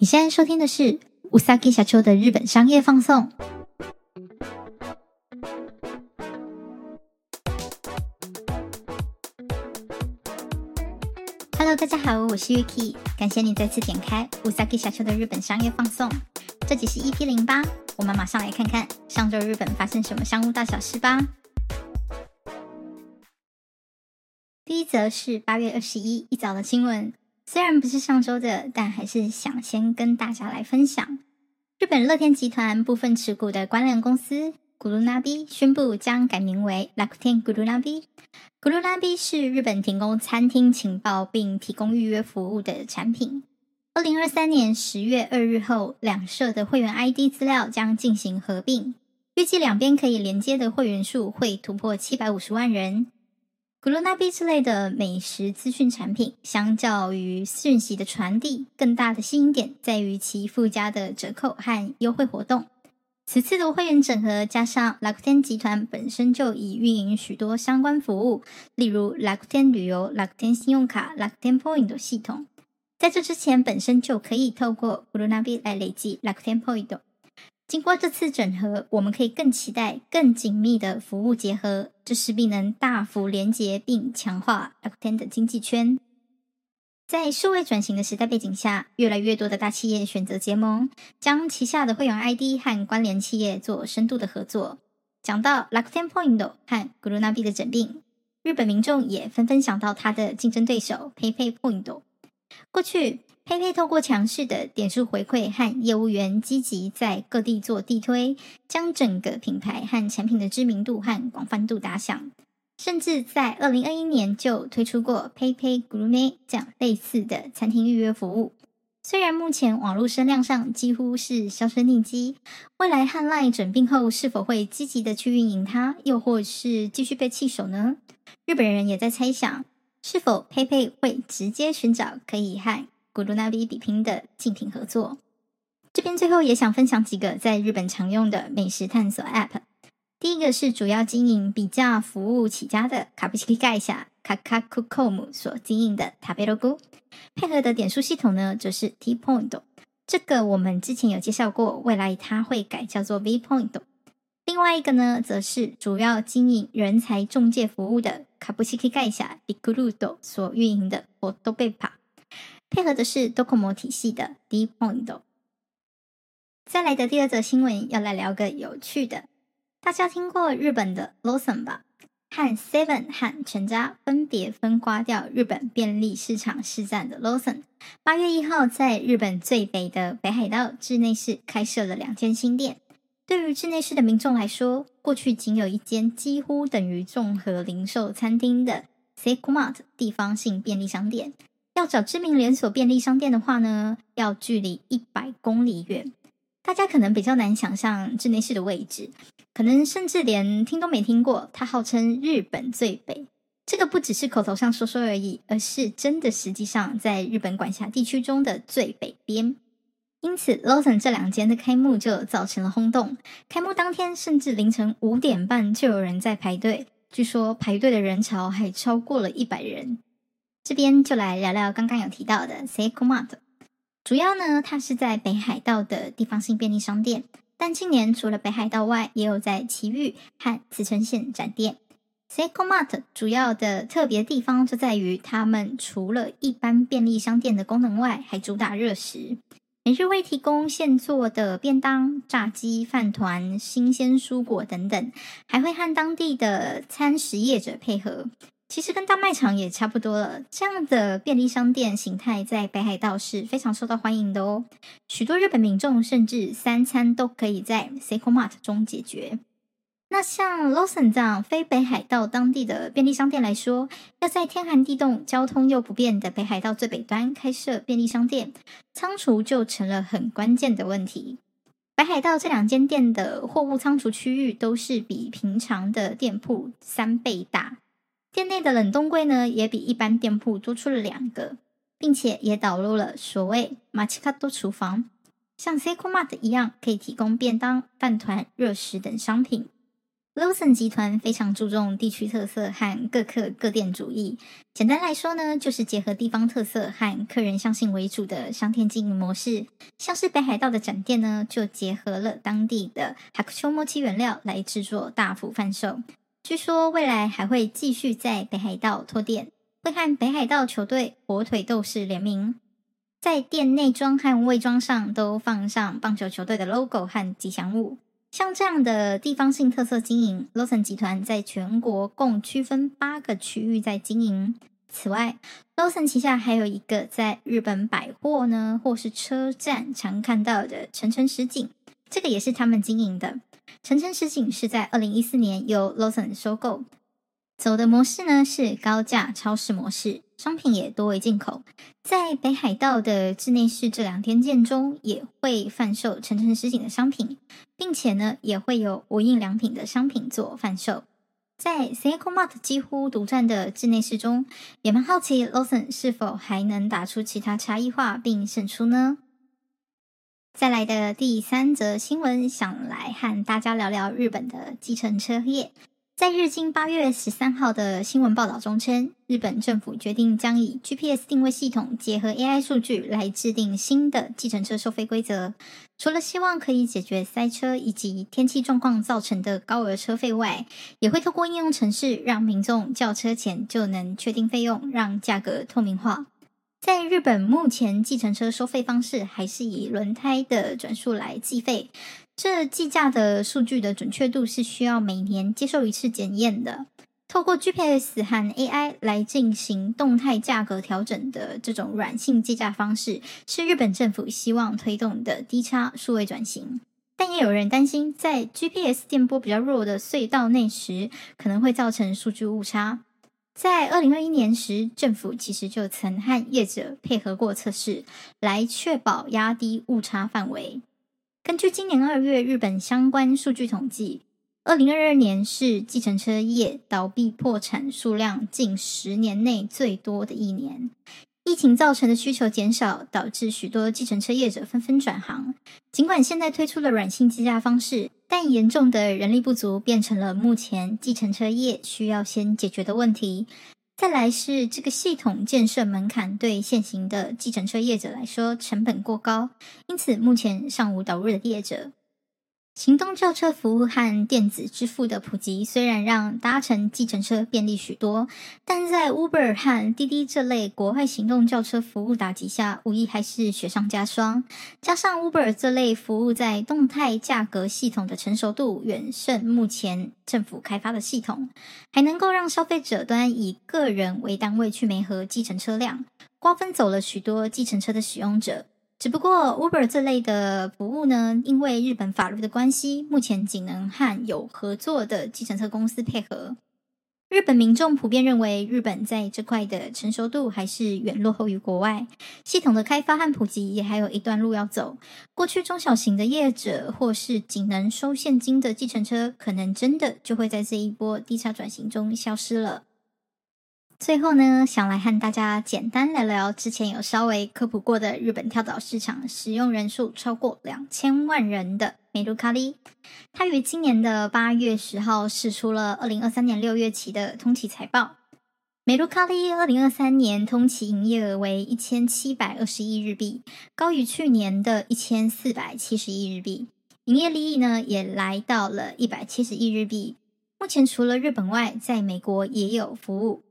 你现在收听的是うさぎ社长的日本商业放送。Hello，大家好，我是 Yuki，感谢你再次点开うさぎ社长的日本商业放送。这集是 EP 零八，我们马上来看看上周日本发生什么商务大小事吧。第一则是八月二十一一早的新闻。 虽然不是上周的，但还是想先跟大家来分享。日本乐天集团部分持股的关联公司 Gurunabi 宣布将改名为乐天 Gurunabi。Gurunabi 是日本提供餐厅情报并提供预约服务的产品。二零二三年十月二日后，两社的会员 ID 资料将进行合并，预计两边可以连接的会员数会突破七百五十万人。古罗纳比之类的美食资讯产品，相较于讯息的传递，更大的吸引点在于其附加的折扣和优惠活动。此次的会员整合，加上乐天集团本身就已运营许多相关服务，例如乐天旅游、乐天信用卡、乐天 Point 系统，在这之前本身就可以透过古鲁纳比来累积乐天 Point。经过这次整合，我们可以更期待更紧密的服务结合，这势必能大幅连接并强化乐天的经济圈。在数位转型的时代背景下，越来越多的大企业选择结盟，将旗下的会员 ID 和关联企业做深度的合作。讲到 l a c t e n Point 和 Gurunabi 的整并，日本民众也纷纷想到他的竞争对手 PayPay Point。过去。PayPay 透过强势的点数回馈和业务员积极在各地做地推，将整个品牌和产品的知名度和广泛度打响。甚至在二零二一年就推出过 PayPay Gourmet 这样类似的餐厅预约服务。虽然目前网络声量上几乎是销声匿迹，未来和 LINE 整并后是否会积极的去运营它，又或是继续被弃守呢？日本人也在猜想，是否 PayPay 会直接寻找可以和古鲁纳比比拼的竞品合作，这边最后也想分享几个在日本常用的美食探索 App。第一个是主要经营比价服务起家的卡布奇基盖下卡卡库科姆所经营的塔贝罗菇，配合的点数系统呢，则是 T Point。这个我们之前有介绍过，未来它会改叫做 V Point。另外一个呢，则是主要经营人才中介服务的卡布奇基盖下比库鲁多所运营的波多贝帕。配合的是 Docomo 体系的 D Point。再来的第二则新闻，要来聊个有趣的。大家听过日本的 Lawson 吧？和 Seven 和全家分别分刮掉日本便利市场市占的 Lawson，八月一号在日本最北的北海道稚内市开设了两间新店。对于稚内市的民众来说，过去仅有一间几乎等于综合零售餐厅的 Seicomart 地方性便利商店。要找知名连锁便利商店的话呢，要距离一百公里远。大家可能比较难想象稚内市的位置，可能甚至连听都没听过。它号称日本最北，这个不只是口头上说说而已，而是真的，实际上在日本管辖地区中的最北边。因此，Lawson 这两间的开幕就造成了轰动。开幕当天，甚至凌晨五点半就有人在排队，据说排队的人潮还超过了一百人。这边就来聊聊刚刚有提到的 Seicomart，主要呢，它是在北海道的地方性便利商店，但近年除了北海道外，也有在埼玉和茨城县展店。Seicomart 主要的特别地方就在于，他们除了一般便利商店的功能外，还主打热食，每日会提供现做的便当、炸鸡、饭团、新鲜蔬果等等，还会和当地的餐食业者配合。其实跟大卖场也差不多了，这样的便利商店形态在北海道是非常受到欢迎的哦。许多日本民众甚至三餐都可以在 Seicomart 中解决。那像 Lawson 这样非北海道当地的便利商店来说，要在天寒地冻、交通又不便的北海道最北端开设便利商店，仓储就成了很关键的问题。北海道这两间店的货物仓储区域都是比平常的店铺三倍大。店内的冷冻柜呢，也比一般店铺多出了两个，并且也导入了所谓“马奇卡多厨房”，像 Seicomart 一样，可以提供便当、饭团、热食等商品。Lawson 集团非常注重地区特色和各客各店主义。简单来说呢，就是结合地方特色和客人相信为主的商店经营模式。像是北海道的展店呢，就结合了当地的 Hakusho Mochi 原料来制作大幅贩售。据说未来还会继续在北海道拓店，会和北海道球队火腿斗士联名，在店内装和外装上都放上棒球球队的 logo 和吉祥物。像这样的地方性特色经营，Lawson 集团在全国共区分八个区域在经营。此外，Lawson 旗下还有一个在日本百货呢，或是车站常看到的城城实景，这个也是他们经营的。成城实景是在二零一四年由 Lawson 收购。走的模式呢是高价超市模式，商品也多为进口。在北海道的稚内市这两天店中，也会贩售成城实景的商品，并且呢也会有无印良品的商品做贩售。在 Seiko Mart 几乎独占的稚内市中，也蛮好奇 Lawson 是否还能打出其他差异化并胜出呢？再来的第三则新闻，想来和大家聊聊日本的计程车业。在日经八月十三号的新闻报道中称，日本政府决定将以 GPS 定位系统结合 AI 数据来制定新的计程车收费规则。除了希望可以解决塞车以及天气状况造成的高额车费外，也会透过应用程式让民众叫车前就能确定费用，让价格透明化。在日本，目前计程车收费方式还是以轮胎的转速来计费。这计价的数据的准确度是需要每年接受一次检验的。透过 GPS 和 AI 来进行动态价格调整的这种软性计价方式，是日本政府希望推动的低差数位转型。但也有人担心，在 GPS 电波比较弱的隧道内时，可能会造成数据误差。在二零二一年时，政府其实就曾和业者配合过测试，来确保压低误差范围。根据今年二月日本相关数据统计，二零二二年是计程车业倒闭破产数量近十年内最多的一年。疫情造成的需求减少，导致许多计程车业者纷纷转行。尽管现在推出了软性计价方式，但严重的人力不足变成了目前计程车业需要先解决的问题。再来是这个系统建设门槛对现行的计程车业者来说成本过高，因此目前尚无导入的业者。行动轿车服务和电子支付的普及，虽然让搭乘计程车便利许多，但在 Uber 和滴滴这类国外行动轿车服务打击下，无疑还是雪上加霜。加上 Uber 这类服务在动态价格系统的成熟度远胜目前政府开发的系统，还能够让消费者端以个人为单位去媒合计程车辆，瓜分走了许多计程车的使用者。只不过 Uber 这类的服务呢，因为日本法律的关系，目前仅能和有合作的计程车公司配合。日本民众普遍认为，日本在这块的成熟度还是远落后于国外，系统的开发和普及也还有一段路要走。过去中小型的业者或是仅能收现金的计程车，可能真的就会在这一波低差转型中消失了。最后呢，想来和大家简单聊聊之前有稍微科普过的日本跳蚤市场使用人数超过两千万人的美卢卡利。它于今年的八月十号释出了二零二三年六月期的通期财报。美卢卡利二零二三年通期营业额为一千七百二十亿日币，高于去年的一千四百七十亿日币。营业利益呢，也来到了一百七十亿日币。目前除了日本外，在美国也有服务。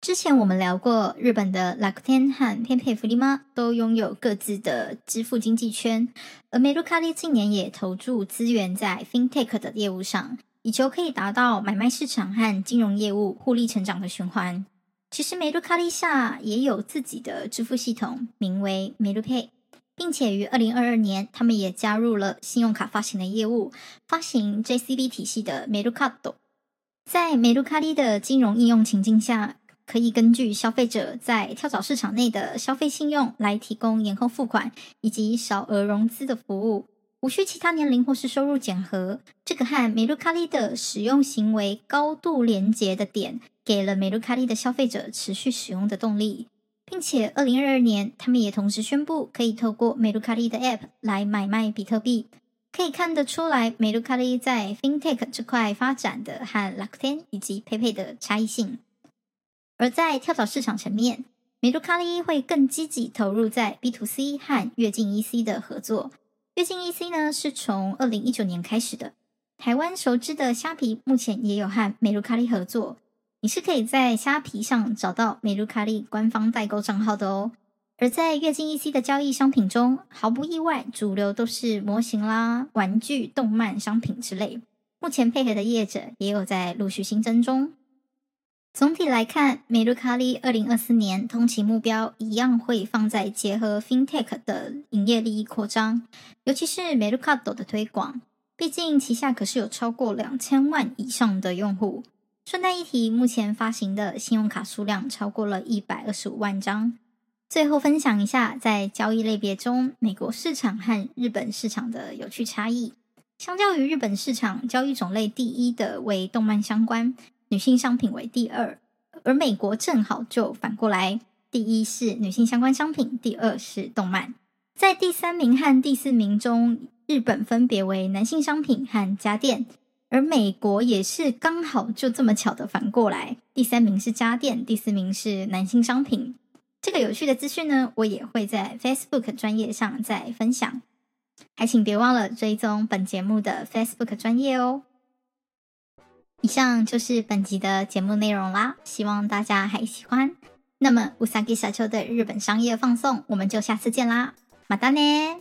之前我们聊过，日本的乐天和 PayPay フリマ都拥有各自的支付经济圈，而メルカリ近年也投注资源在 FinTech 的业务上，以求可以达到买卖市场和金融业务互利成长的循环。其实メルカリ下也有自己的支付系统，名为メルペイ，并且于二零二二年，他们也加入了信用卡发行的业务，发行 JCB 体系的メルカット。在メルカリ的金融应用情境下， 可以根据消费者在跳蚤市场内的消费信用来提供延后付款以及小额融资的服务，无需其他年龄或是收入检核。这个和美卢卡利的使用行为高度连结的点，给了美卢卡利的消费者持续使用的动力，并且二零二二年，他们也同时宣布可以透过美卢卡利的 App 来买卖比特币。可以看得出来，美露卡利在 FinTech 这块发展的和乐天以及 PayPay 的差异性。而在跳蚤市场层面，美露卡利会更积极投入在 B to C 和越境 EC 的合作。越境 EC 呢，是从二零一九年开始的。台湾熟知的虾皮目前也有和美露卡利合作，你是可以在虾皮上找到美露卡利官方代购账号的哦。而在越境 EC 的交易商品中，毫不意外，主流都是模型啦、玩具、动漫商品之类。目前配合的业者也有在陆续新增中。总体来看，美露卡利二零二四年通期目标一样会放在结合 FinTech 的营业利益扩张，尤其是美露卡多的推广。毕竟旗下可是有超过两千万以上的用户。顺带一提，目前发行的信用卡数量超过了一百二十五万张。最后分享一下，在交易类别中，美国市场和日本市场的有趣差异。相较于日本市场，交易种类第一的为动漫相关。女性商品为第二，而美国正好就反过来，第一是女性相关商品，第二是动漫。在第三名和第四名中，日本分别为男性商品和家电，而美国也是刚好就这么巧的反过来，第三名是家电，第四名是男性商品。这个有趣的资讯呢，我也会在 Facebook 专业上再分享，还请别忘了追踪本节目的 Facebook 专业哦。以上就是本集的节目内容啦，希望大家还喜欢。那么，うさぎ社长的日本商业放送，我们就下次见啦，またね。